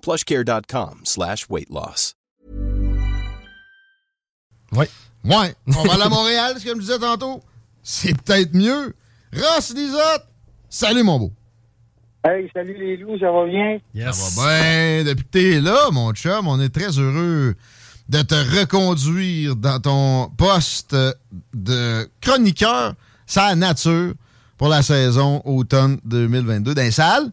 plushcare.com slash weight loss. Oui. Ouais. On va aller à Montréal, ce que je me disais tantôt. C'est peut-être mieux. Ross Lisotte, salut mon beau. Hey, salut les loups, ça va bien? Ça va bien. Depuis que t'es là, mon chum, on est très heureux de te reconduire dans ton poste de chroniqueur, sa nature, pour la saison automne 2022. Dans les salles?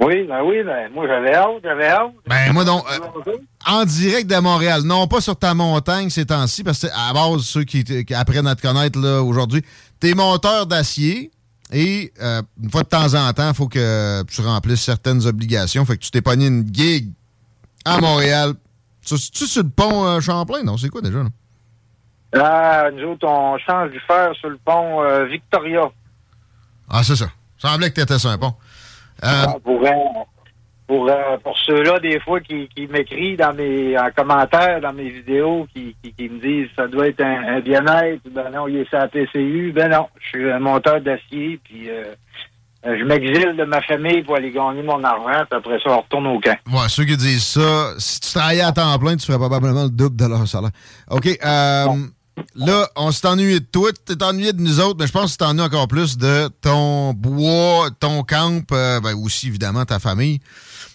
Oui, ben oui, ben moi j'avais hâte, j'avais hâte. Ben moi donc, euh, en direct de Montréal, non pas sur ta montagne ces temps-ci, parce que à base, ceux qui, qui apprennent à te connaître là aujourd'hui, t'es monteur d'acier et euh, une fois de temps en temps, il faut que tu remplisses certaines obligations. Fait que tu t'es pogné une gig à Montréal. Tu tu sur le pont euh, Champlain? Non, c'est quoi déjà? Là? Ah, nous autres, on change du fer sur le pont Victoria. Ah, c'est ça. Semblait que t'étais sur un pont. Euh, Ah, pour euh, pour, euh, pour ceux-là, des fois, qui, qui m'écrivent dans mes en commentaire dans mes vidéos, qui, qui, qui me disent ça doit être un, un bien-être, ben non, il est sur la PCU, ben non, je suis un monteur d'acier, puis euh, je m'exile de ma famille pour aller gagner mon argent, puis après ça, on retourne au camp. Ouais, ceux qui disent ça, si tu travaillais à temps plein, tu ferais probablement le double de leur salaire. OK, euh, là, on s'est ennuyé de toi, t'es ennuyé de nous autres, mais je pense que t'ennuies encore plus de ton bois, ton camp, euh, ben aussi, évidemment, ta famille.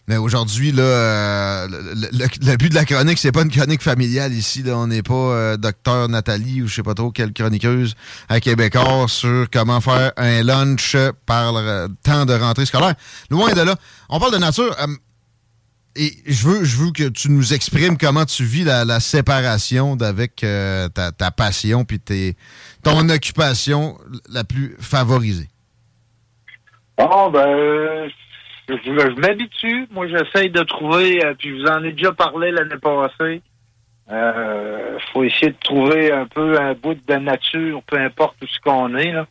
Mais aujourd'hui, là, euh, le, le- le but de la chronique, c'est pas une chronique familiale ici. Là. On n'est pas euh, docteur Nathalie ou je sais pas trop quelle chroniqueuse à Québécois sur comment faire un lunch par le temps de rentrée scolaire. Loin de là. On parle de nature. Et je veux, je veux que tu nous exprimes comment tu vis la, séparation d'avec euh, ta, passion puis tes, ton occupation la plus favorisée. Bon, ben, euh, je, je m'habitue. Moi, j'essaye de trouver, euh, puis je vous en ai déjà parlé l'année passée. Euh, faut essayer de trouver un peu un bout de nature, peu importe où ce qu'on est, là.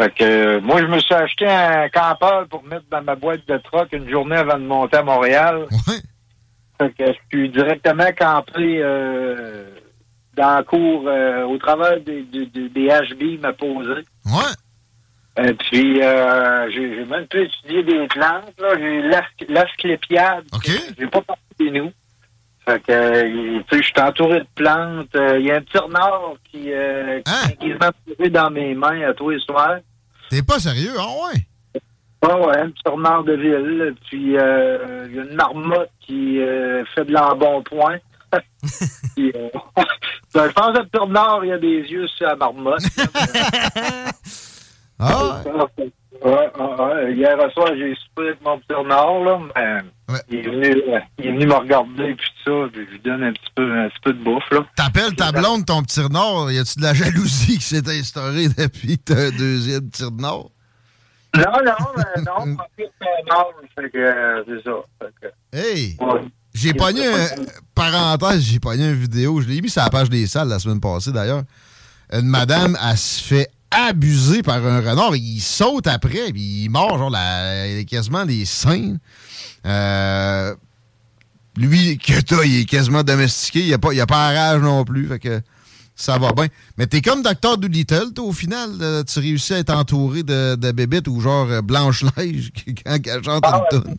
Fait que, euh, moi, je me suis acheté un campeur pour mettre dans ma boîte de troc une journée avant de monter à Montréal. Fait que je suis directement campé euh, dans la cour, euh, au travers des, des, HB, m'a posé. Ouais. Et puis, euh, j'ai même pu étudier des plantes. là. J'ai l'as- l'asclépiade. OK. J'ai pas parti des nous. Fait que, tu sais, je suis entouré de plantes. Euh, Il y a un petit renard qui, euh, Hein? qui m'a posé dans mes mains à tous les soirs. T'es pas sérieux? Ah ouais? Ah ouais, un petit renard de ville. Puis, euh, il y a une marmotte qui euh, fait de l'embonpoint. Puis, euh, je pense que le petit renard, il a des yeux sur la marmotte. Ah ouais? Ouais. Hier soir, j'ai soupé avec mon petit renard, là, mais il, est venu, euh, il est venu me regarder, puis tout ça, puis je lui donne un petit peu, un petit peu de bouffe, là. T'appelles ta blonde ton petit renard, y a-tu de la jalousie qui s'est instaurée depuis un deuxième petit renard? Non, non, non, que, euh, c'est ça. Fait que, Hey! ouais. J'ai pogné un. Parenthèse, j'ai pogné une vidéo. Je l'ai mis sur la page des salles la semaine passée d'ailleurs. Une madame, elle se fait abuser par un renard. Il saute après, puis il mord genre la, quasiment les seins. Euh, lui, que t'as, il est quasiment domestiqué. Il n'y a, pas- il a pas rage non plus. Fait que ça va bien. Mais t'es comme Dr. Doolittle, toi, au final. tu réussis à être entouré de, de bébites ou genre euh, Blanche-Neige quand elle chante Ah, une ouais, toune.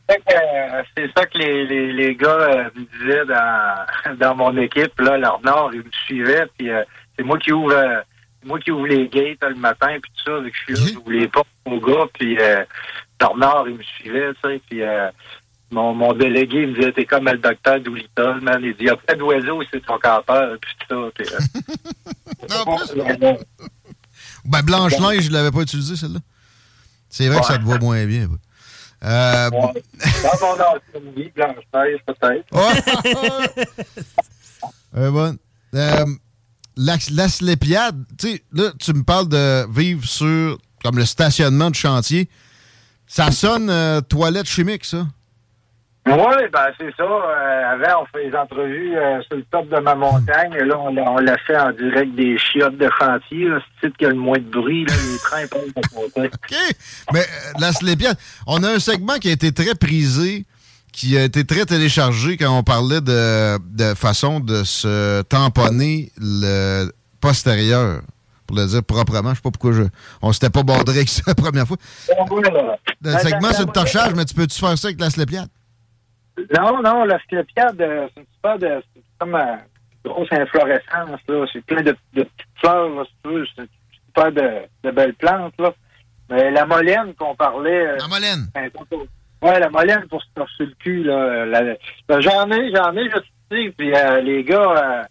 c'est ça que- les, les, les gars euh, me disaient dans, dans mon équipe. Là, leur nord, ils me suivaient. Puis euh, c'est moi qui ouvre euh, moi qui ouvre les gates euh, le matin, puis tout ça. Avec je suis là, j'ouvre les portes aux gars. Puis euh, leur nord, ils me suivaient, tu sais. Puis euh, mon, mon délégué me disait, t'es comme le docteur Doolittle, man. Il dit, il y a plein d'oiseaux, c'est ton campeur, puis ça. Puis, euh. Ben, Blanche-Neige, je l'avais pas utilisé, celle-là. C'est vrai que ça te voit moins bien. ouais. Euh, Ouais. Dans mon ancienne vie, Blanche-Neige, peut-être. Ouais. Bon. Euh, la, la Slépiade, tu sais, là, tu me parles de vivre sur, comme le stationnement de chantier. Ça sonne euh, toilette chimique, ça. Oui, ben c'est ça. Euh, avant, on fait des entrevues euh, sur le top de ma montagne. Et là, on, l'a- on l'a fait en direct des chiottes de chantier. C'est le site qui a le moins de bruit. Là. Les trains passent de côté. OK. Mais la Slépiade, on a un segment qui a été très prisé, qui a été très téléchargé quand on parlait de, de façon de se tamponner le postérieur. Pour le dire proprement, je sais pas pourquoi je, on s'était pas bordé avec ça la première fois. Le segment, c'est le torchage, mais tu peux-tu faire ça avec la Slépiade? Non, non, la sclépiade, euh, c'est une super de. C'est comme euh, une grosse inflorescence, là. C'est plein de, de petites fleurs, là, si tu veux. C'est super de, de belles plantes, là. Mais la molène qu'on parlait. euh, La molène. Ouais, la molène pour se torcher le cul, là. ben, j'en ai, j'en ai, je sais. Puis euh, les gars, euh,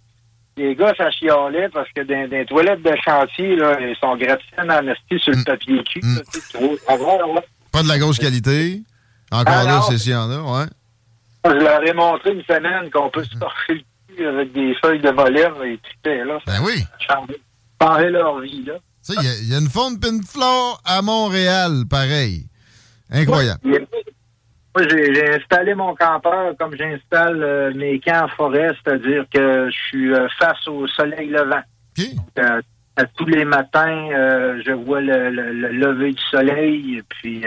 les gars, ça chialait parce que dans, dans les toilettes de chantier, là, ils sont gratifiés en esti sur le Mm. papier cul. Mm. là, trop. Pas de la grosse qualité. Encore Ah, là, c'est s'il y en a, ouais. Je leur ai montré une semaine qu'on peut se torcher le cul avec des feuilles de molène, et tout là. Ben oui. Changer leur vie, là. Tu sais, il y a- il y, a une faune pis une flore à Montréal, pareil. Incroyable. Moi, j'ai installé mon campeur comme j'installe euh, mes camps en forêt, c'est-à-dire que je suis euh, face au soleil levant. Euh, à tous les matins, je vois le, le- le lever du soleil. Et puis,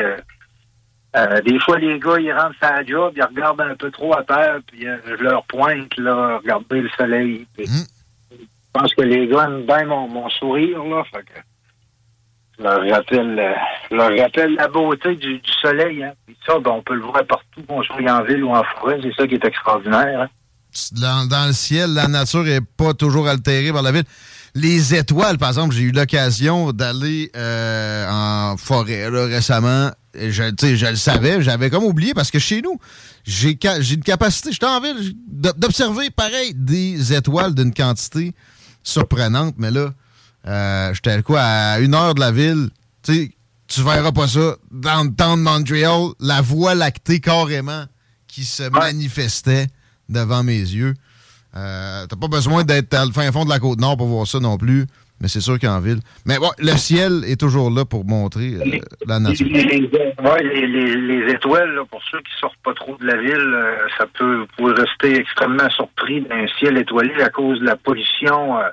des fois, les gars, ils rentrent à la job, ils regardent un peu trop à terre, puis je leur pointe, là, regardez le soleil. Puis, Mm. Je pense que les gars aiment bien mon, mon sourire, là. Fait que je leur rappelle, je leur rappelle la beauté du, du soleil. Hein. Ça, ben, on peut le voir partout, qu'on soit en ville ou en forêt. C'est ça qui est extraordinaire. Hein. Dans, le ciel, la nature est pas toujours altérée par la ville. Les étoiles, par exemple, j'ai eu l'occasion d'aller euh, en forêt récemment. Je, le savais, j'avais comme oublié parce que chez nous, j'ai une capacité, j'étais en ville, d'observer pareil des étoiles d'une quantité surprenante. Mais là, euh, j'étais quoi à une heure de la ville. Sais, tu verras pas ça. Dans le temps de Montréal, la voie lactée carrément qui se manifestait devant mes yeux. Euh, T'as pas besoin d'être à le fin fond de la côte nord pour voir ça non plus, mais c'est sûr qu'en ville. Mais ouais, le ciel est toujours là pour montrer euh, la nature. Les, les- ouais, les- les- les étoiles, là, pour ceux qui sortent pas trop de la ville, euh, ça peut, vous pouvez rester extrêmement surpris d'un ciel étoilé à cause de la pollution euh,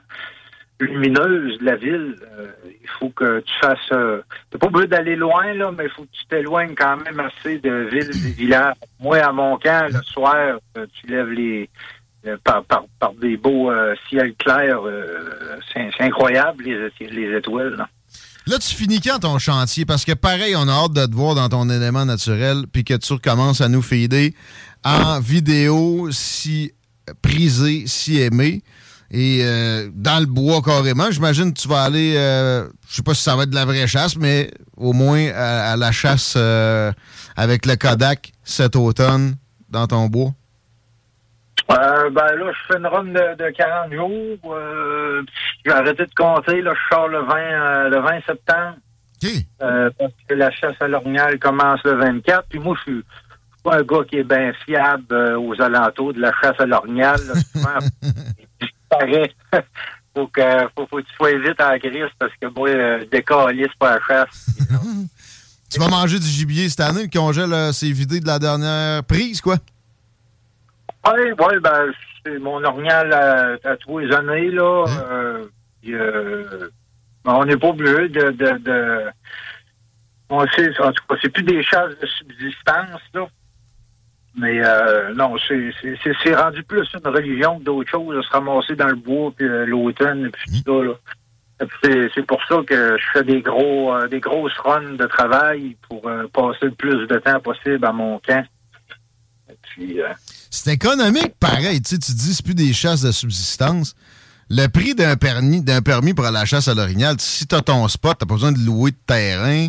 lumineuse de la ville. Euh, il faut que tu fasses. Euh, T'as pas besoin d'aller loin, là, mais il faut que tu t'éloignes quand même assez de villes et villages. Moi, à mon camp, le soir, euh, tu lèves les. euh, par, par, des beaux ciels clairs, c'est incroyable les, les étoiles. Là. Tu finis quand ton chantier? Parce que pareil, on a hâte de te voir dans ton élément naturel, puis que tu recommences à nous feeder en vidéo si prisé, si aimé. Et euh, dans le bois carrément, j'imagine que tu vas aller, euh, je sais pas si ça va être de la vraie chasse, mais au moins à, à la chasse euh, avec le Kodak cet automne dans ton bois. Euh, ben là, je fais une run de, de 40 jours. Euh, j'ai arrêté de compter. Là, je sors le 20, euh, le 20 septembre. OK. euh, parce que la chasse à l'orignal commence le 24. Puis moi, je suis pas un gars qui est bien fiable aux alentours de la chasse à l'orignal. je parais. faut que faut, faut que tu sois vite en crise parce que moi, euh, je décalisse pas la chasse. Tu vas manger du gibier cette année, le congèle euh, s'est vidé de la dernière prise, quoi? Oui, ouais, ben, c'est mon orignal à, à tous les années, là. Euh, puis, euh, ben, on n'est pas obligé de, de, de- On sait, en tout cas, c'est plus des chasses de subsistance, là. Mais euh, non, c'est rendu plus une religion que d'autres choses, se ramasser dans le bois, puis euh, l'automne, puis tout ça, C'est pour ça que je fais des gros euh, des grosses runs de travail pour euh, passer le plus de temps possible à mon camp. Euh, C'est économique, pareil. Tu sais, tu dis, c'est plus des chasses de subsistance. Le prix d'un permis, permis pour la chasse à l'orignal, si tu as ton spot, tu pas besoin de louer de terrain.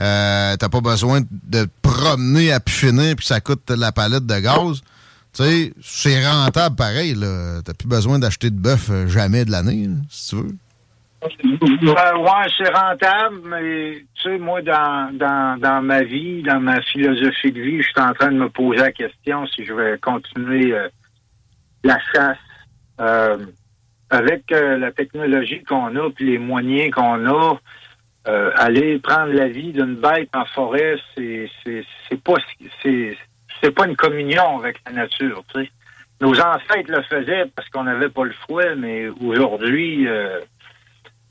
Euh, T'as pas besoin de promener à finir puis ça coûte la palette de gaz. Tu sais, c'est rentable pareil. T'as plus besoin d'acheter de bœuf euh, jamais de l'année, si tu veux. ouais, c'est rentable, mais tu sais, moi, dans, dans, dans ma vie, dans ma philosophie de vie, je suis en train de me poser la question si je vais continuer euh, la chasse. Euh, avec la technologie qu'on a puis les moyens qu'on a, aller prendre la vie d'une bête en forêt, c'est c'est pas c'est c'est pas une communion avec la nature. Tu sais. Nos ancêtres le faisaient parce qu'on n'avait pas le fouet, mais aujourd'hui, euh,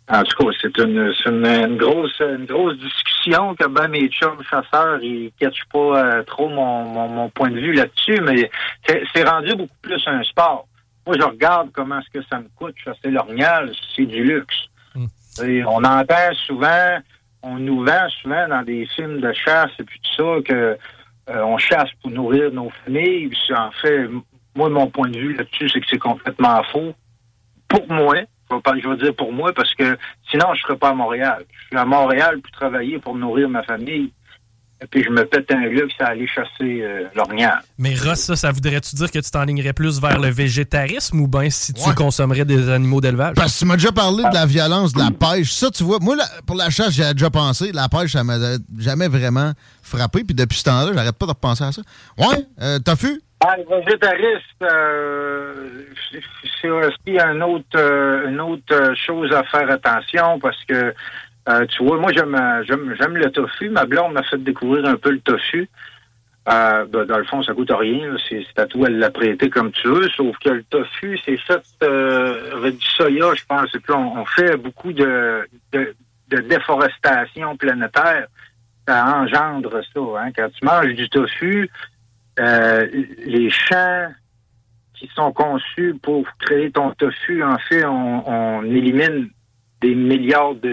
en tout cas, c'est une, une, grosse une grosse discussion que ben mes chums chasseurs, ils catchent pas euh, trop mon, mon, point de vue là-dessus, mais c'est rendu beaucoup plus un sport. Moi, je regarde comment est-ce que ça me coûte chasser l'orignal, c'est du luxe. On entend souvent, on nous vend souvent dans des films de chasse et puis tout ça que euh, on chasse pour nourrir nos familles. En fait, moi, mon point de vue là-dessus, c'est que c'est complètement faux. Pour moi, je vais dire pour moi, parce que sinon, je ne serais pas à Montréal. Je suis à Montréal pour travailler, pour nourrir ma famille. Et puis, je me pète un luxe à aller chasser euh, l'orignal. Mais Ross, ça, ça voudrait-tu dire que tu t'enlignerais plus vers le végétarisme ou bien si tu consommerais des animaux d'élevage? Parce que tu m'as déjà parlé de la violence, de la pêche. Ça, tu vois, moi, pour la chasse, j'ai déjà pensé. La pêche, ça m'a jamais vraiment frappé. Puis depuis ce temps-là, j'arrête pas de repenser à ça. Ouais, euh, t'as vu? Ah, le végétariste, euh, c'est aussi un autre, euh, une autre chose à faire attention parce que euh, tu vois, moi, j'aime, j'aime, j'aime le tofu. Ma blonde m'a fait découvrir un peu le tofu. Euh, ben, dans le fond, ça coûte rien. C'est, à toi de la prêter comme tu veux. Sauf que le tofu, c'est fait euh, avec du soya, je pense. Et puis, on, fait beaucoup de, déforestation planétaire. Ça engendre ça. Hein. Quand tu manges du tofu, euh, les champs qui sont conçus pour créer ton tofu, en fait, on élimine des milliards de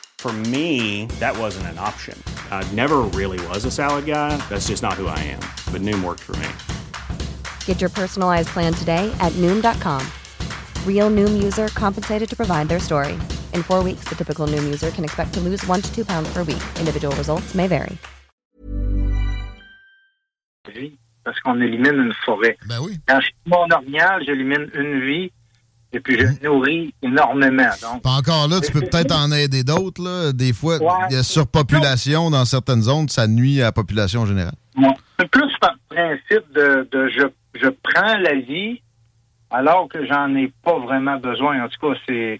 For me, that wasn't an option. I never really was a salad guy. That's just not who I am. But Noom worked for me. Get your personalized plan today at Noom.com. Real Noom user compensated to provide their story. In four weeks, the typical Noom user can expect to lose one to two pounds per week. Individual results may vary. Parce qu'on élimine une forêt. Ben oui. Quand je suis mon orignal, j'élimine une vie et puis je nourris énormément. Donc, encore là, tu peux peut-être en aider d'autres. Des fois, il y a surpopulation dans certaines zones, ça nuit à la population générale. C'est plus par principe de, de je, je prends la vie alors que j'en ai pas vraiment besoin. En tout cas, c'est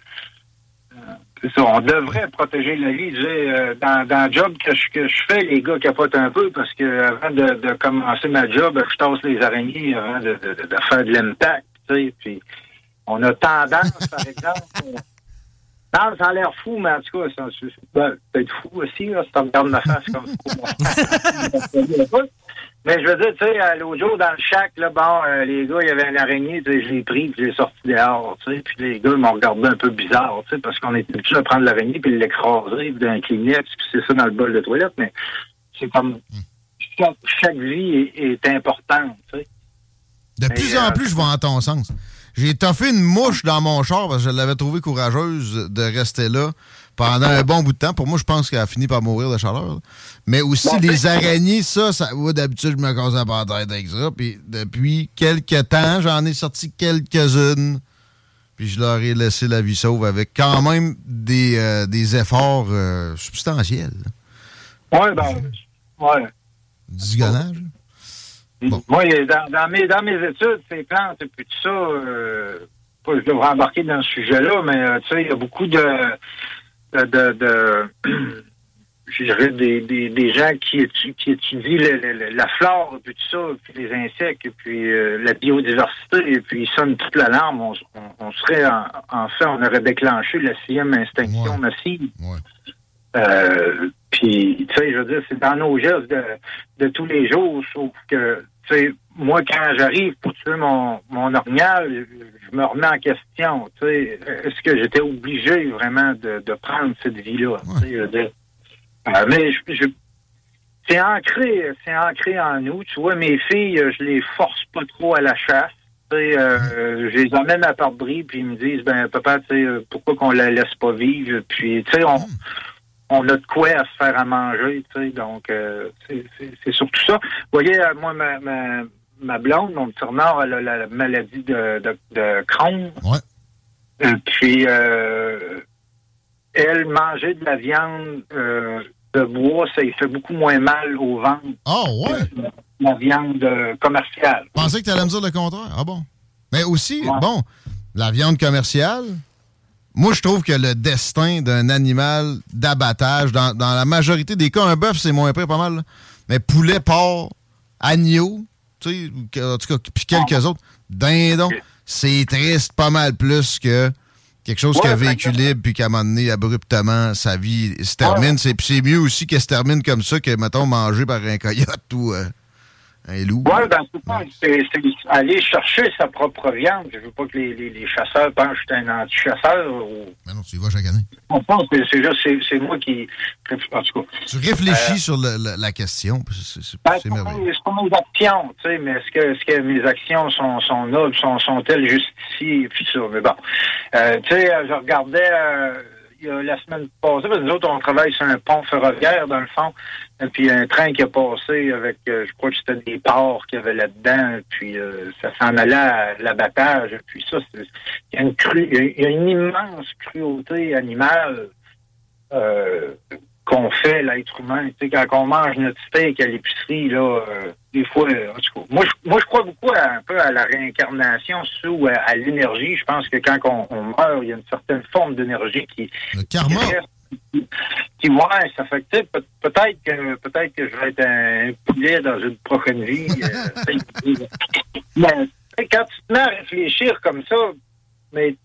euh, ça. On devrait protéger la vie. Euh, dans, dans le job que je, que je fais, les gars capotent un peu parce que avant de, de commencer ma job, je tasse les araignées avant de, de, de faire de l'impact. Puis on a tendance, par exemple. Non, ça a l'air fou, mais en tout cas, c'est peut-être fou aussi, là, si tu regardes ma face comme ça. Mais je veux dire, tu sais, l'autre jour, dans le chac, là, bon, euh, les gars, il y avait une araignée, tu sais, je l'ai pris, puis je l'ai sorti dehors, tu sais, puis les gars m'ont regardé un peu bizarre, tu sais, parce qu'on était habitué à prendre l'araignée puis l'écraser d'un Kleenex, puis c'est ça dans le bol de toilette, mais c'est comme chaque, vie est, importante, tu sais. De plus en euh, plus, je vais en ton sens. J'ai toffé une mouche dans mon char parce que je l'avais trouvée courageuse de rester là pendant un bon bout de temps. Pour moi, je pense qu'elle a fini par mourir de chaleur. Mais aussi, les araignées, ça, ça d'habitude, je me casse la tête avec ça. Puis depuis quelques temps, j'en ai sorti quelques-unes. Puis je leur ai laissé la vie sauve avec quand même des, euh, des efforts euh, substantiels. Oui, ben, ouais. Du Moi, dans, mes, dans mes études, ces plantes et puis tout ça, euh, je devrais embarquer dans ce sujet-là, mais tu sais, il y a beaucoup de, de, de, je dirais des, des, des gens qui, étudient, qui étudient la flore, puis tout ça, puis les insectes, et puis euh, la biodiversité, et puis ils sonnent toute l'alarme, on, on, serait en, fait, on aurait déclenché la sixième extinction massive. Euh, puis, tu sais, je veux dire, c'est dans nos gestes de, de tous les jours, sauf que, sais, moi, quand j'arrive pour tuer mon, mon orignal, je me remets en question. Tu sais, est-ce que j'étais obligé vraiment de, de prendre cette vie-là? Euh, mais je, c'est ancré, c'est ancré en nous. Tu vois, mes filles, je les force pas trop à la chasse. Euh, je les emmène à bris puis ils me disent, ben papa, tu sais, pourquoi qu'on la laisse pas vivre? Puis, tu sais, on, on a de quoi à se faire à manger, tu sais. Donc, euh, c'est surtout ça. Vous voyez, moi, ma, ma, ma blonde, mon petit renard, elle a la maladie de, de, de Crohn. Ouais. puis, euh, elle, manger de la viande euh, de bois, ça lui fait beaucoup moins mal au ventre. Oh, ouais? La viande euh, commerciale. Je pensais que tu allais me dire le contraire. Ah bon? Mais aussi, bon, la viande commerciale, moi, je trouve que le destin d'un animal d'abattage, dans, la majorité des cas, un bœuf, c'est moins pire, pas mal. Mais poulet, porc, agneau, tu sais, en tout cas, puis quelques autres, dindon, c'est triste pas mal plus que quelque chose qui a vécu libre puis qui a donné abruptement sa vie se termine. C'est, c'est mieux aussi qu'elle se termine comme ça que, mettons, mangé par un coyote ou euh, un loup? Oui, ben, c'est, c'est, aller chercher sa propre viande. Je veux pas que les, les, les chasseurs pensent que je suis un anti-chasseur. Ou... Ben non, tu y vas chaque année. c'est, c'est juste, c'est, moi qui. En tout cas. Tu réfléchis euh, sur le, la question. C'est, ben, merveilleux. C'est pas mes actions, tu sais, mais est-ce que, est-ce que mes actions sont, sont nobles, sont, sont-elles justifiées, puis ça. Mais bon. Euh, tu sais, je regardais. Euh, la semaine passée, parce que nous autres, on travaille sur un pont ferroviaire, dans le fond, et puis un train qui a passé avec, euh, je crois que c'était des porcs qu'il y avait là-dedans, puis euh, ça s'en allait à l'abattage, puis ça, il y a une immense cruauté animale euh, qu'on fait, l'être humain. Tu sais, quand on mange notre steak à l'épicerie, là, euh, des fois, euh, en tout cas, moi, je, moi, je crois beaucoup à, un peu à la réincarnation, ou à, l'énergie. Je pense que quand on, meurt, il y a une certaine forme d'énergie qui... Le karma! Qui, qui ouais, ça fait que, peut-être que, peut-être que je vais être un poulet dans une prochaine vie. Euh, mais quand tu te mets à réfléchir comme ça, mais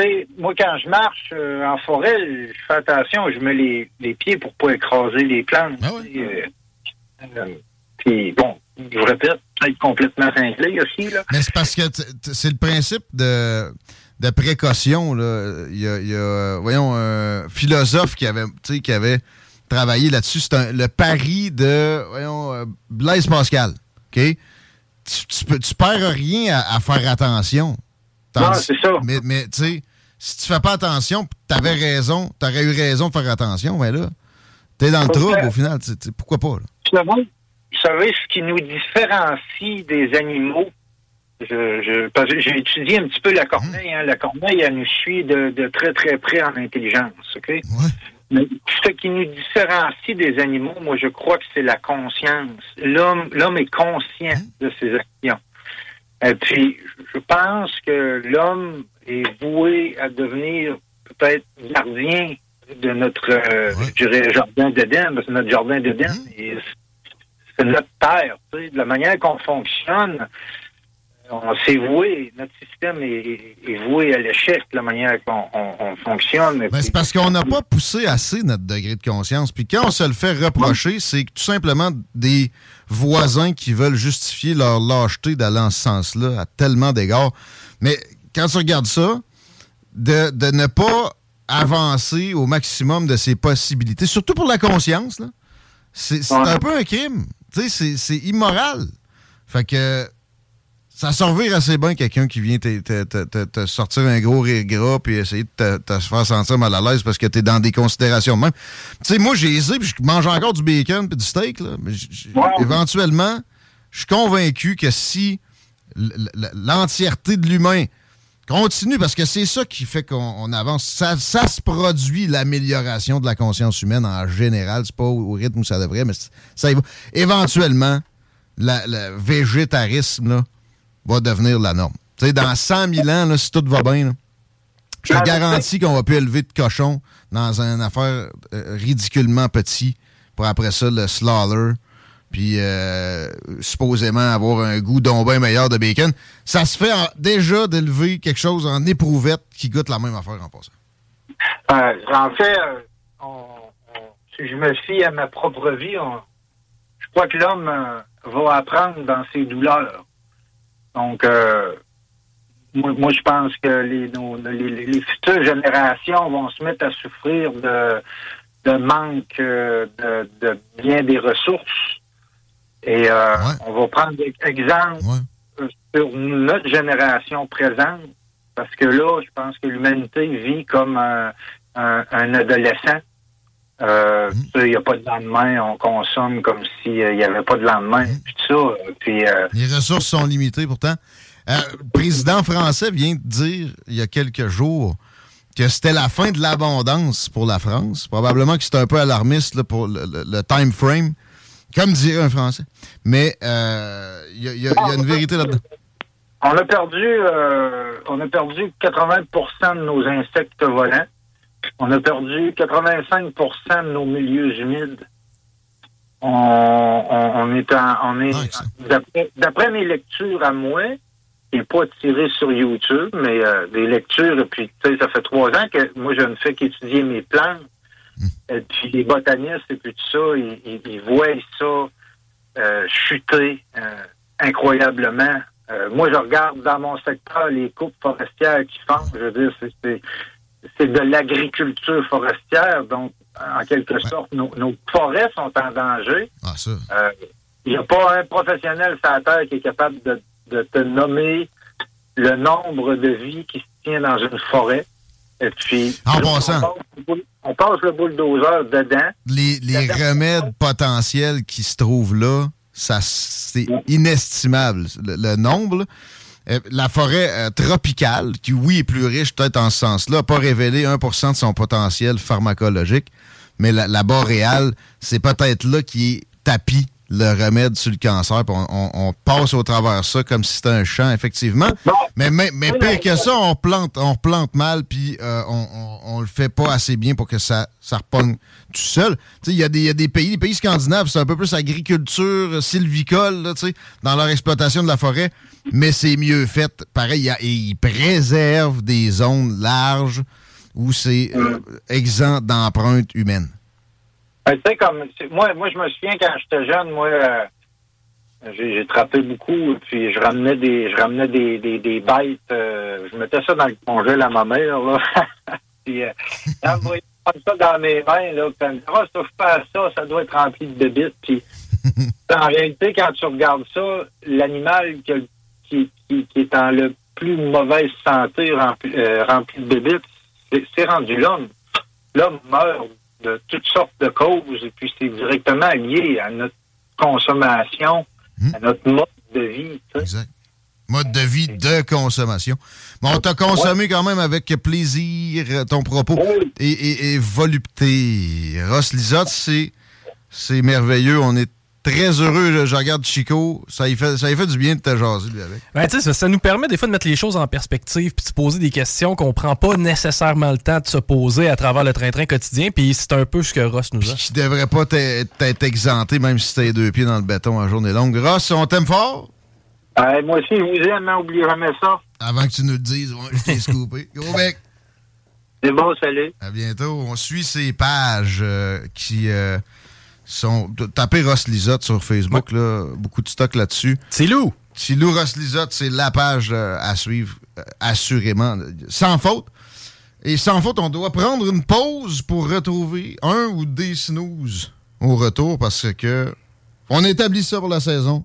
sais, moi, quand je marche euh, en forêt, je fais attention, je mets les, les pieds pour pas écraser les plantes. Ah euh, euh, puis, bon, je répète, être complètement cinglé aussi. Là. Mais c'est parce que c'est le principe de, de précaution. Là. Il, y a, il y a, voyons, un philosophe qui avait, qui avait travaillé là-dessus. C'est le pari de, voyons, Blaise Pascal. OK? Tu, tu, tu perds rien à, à faire attention c'est ça. Mais, mais tu sais, si tu fais pas attention, tu avais raison, tu aurais eu raison de faire attention, mais là, tu es dans le trouble au final. pourquoi pas? Là? Vous savez, ce qui nous différencie des animaux, je, j'ai étudié un petit peu la corneille. Hein. La corneille, elle nous suit de, de, très, très près en intelligence. OK? Mais ce qui nous différencie des animaux, moi, je crois que c'est la conscience. L'homme, l'homme est conscient hein? de ses actions. Et puis, je pense que l'homme est voué à devenir peut-être gardien de notre, euh, je dirais, jardin d'Éden, parce que notre jardin d'Éden, mmh. c'est notre terre. Tu sais, de la manière qu'on fonctionne, on s'est voué, notre système est, voué à l'échec, de la manière qu'on fonctionne. Ben, c'est parce qu'on n'a pas poussé assez notre degré de conscience. Puis quand on se le fait reprocher, c'est tout simplement des voisins qui veulent justifier leur lâcheté d'aller en ce sens-là à tellement d'égards. Mais quand tu regardes ça, de, ne pas avancer au maximum de ses possibilités, surtout pour la conscience, c'est un peu un crime. C'est immoral. Fait que ça servir assez bien quelqu'un qui vient te, sortir un gros rire gras puis essayer de te, faire sentir mal à l'aise parce que tu es dans des considérations même. Tu sais, moi, j'ai essayé puis je mange encore du bacon puis du steak, là, mais éventuellement, je suis convaincu que si l'entièreté de l'humain continue, parce que c'est ça qui fait qu'on avance, ça, ça se produit l'amélioration de la conscience humaine en général. C'est pas au, rythme où ça devrait, mais ça y va. Éventuellement, le végétarisme, là, va devenir la norme. Dans 100 000 ans, si tout va bien, je te garantis qu'on va plus élever de cochons dans une affaire euh, ridiculement petit pour après ça le slaughter, puis euh, supposément avoir un goût donc bien meilleur de bacon. Ça se fait déjà d'élever quelque chose en éprouvette qui goûte la même affaire en passant. Euh, en fait, si je me fie à ma propre vie, je crois que l'homme va apprendre dans ses douleurs. Donc, moi, je pense que les, les, futures générations vont se mettre à souffrir de, de manque de, de bien des ressources. Et euh, on va prendre des exemples sur notre génération présente, parce que là, je pense que l'humanité vit comme un, un, adolescent. Euh, mm. Il n'y a pas de lendemain, on consomme comme s'il n'y avait pas de lendemain. Mm. Puis ça, puis, euh, Les ressources sont limitées pourtant. Euh, le président français vient de dire il y a quelques jours que c'était la fin de l'abondance pour la France. Probablement que c'est un peu alarmiste pour le, time frame, comme dirait un Français. Mais euh, il y, a une vérité là-dedans. On a perdu, euh, on a perdu 80% de nos insectes volants. On a perdu 85% de nos milieux humides. On, est, on est d'après mes lectures à moi, pas tiré sur YouTube, mais euh, des lectures. Et puis, tu sais, ça fait trois ans que moi, je ne fais qu'étudier mes plantes. Hmm. Et puis, les botanistes et puis tout ça, ils, voient ça euh, chuter euh, incroyablement. moi, je regarde dans mon secteur les coupes forestières qui font. Je veux dire, c'est de l'agriculture forestière. Donc, en quelque sorte, nos, forêts sont en danger. Ah, il n'y a pas un professionnel sur la Terre qui est capable de de te nommer le nombre de vies qui se tient dans une forêt. Et puis, en passant, on passe, le bulldozer dedans. Les, les remèdes potentiels qui se trouvent là, ça c'est inestimable. Le, nombre, euh, la forêt euh, tropicale, qui oui est plus riche peut-être en ce sens-là, n'a pas révélé 1% de son potentiel pharmacologique, mais la, la boréale, c'est peut-être là qui est tapis le remède sur le cancer. On, passe au travers ça comme si c'était un champ, effectivement. mais mais, mais pire que ça, on plante, on replante mal, puis euh, on, on, le fait pas assez bien pour que ça, ça repogne tout seul. Il y, a des pays, les pays scandinaves, c'est un peu plus agriculture sylvicole dans leur exploitation de la forêt, mais c'est mieux fait. Pareil, ils préservent des zones larges où c'est euh, exempt d'empreintes humaines. Ben, moi, moi, je me souviens quand j'étais jeune, moi, euh, j'ai trappé beaucoup, puis je ramenais des, je ramenais des, des, des bêtes, euh, je mettais ça dans le congèle à ma mère. puis, euh, je ça dans mes mains, là, puis elle me dit, oh, si ça, ça doit être rempli de bébites, puis en réalité, quand tu regardes ça, l'animal qui, qui, qui, est en le plus mauvaise santé rempli, euh, rempli de bébites, c'est rendu l'homme. L'homme meurt de toutes sortes de causes, et puis c'est directement lié à notre consommation, hmm. à notre mode de vie. Exact. Mode de vie de consommation. Bon, on t'a consommé quand même avec plaisir ton propos et, et, volupté. Ross Lisotte, c'est merveilleux. On est très heureux. Je regarde Chico. Ça y fait, ça fait du bien de te jaser, lui, avec. Ben, ça, ça nous permet des fois de mettre les choses en perspective puis de se poser des questions qu'on prend pas nécessairement le temps de se poser à travers le train-train quotidien. Puis c'est un peu ce que Ross nous a. Qui devrait pas t'être exempté, même si t'as deux pieds dans le béton en journée longue. Ross, on t'aime fort? Moi aussi, je vous aime, hein, oubliez jamais ça. Avant que tu nous le dises, je t'ai scoopé. Gros bec! C'est bon, salut. À bientôt. On suit ces pages euh, qui... Euh, sont, tapez Ross Lisotte sur Facebook, là, beaucoup de stock là-dessus. C'est loup! Tilou Ross Lisotte, c'est la page euh, à suivre, euh, assurément. Sans faute. Et sans faute, on doit prendre une pause pour retrouver un ou des snooze au retour parce que on établit ça pour la saison.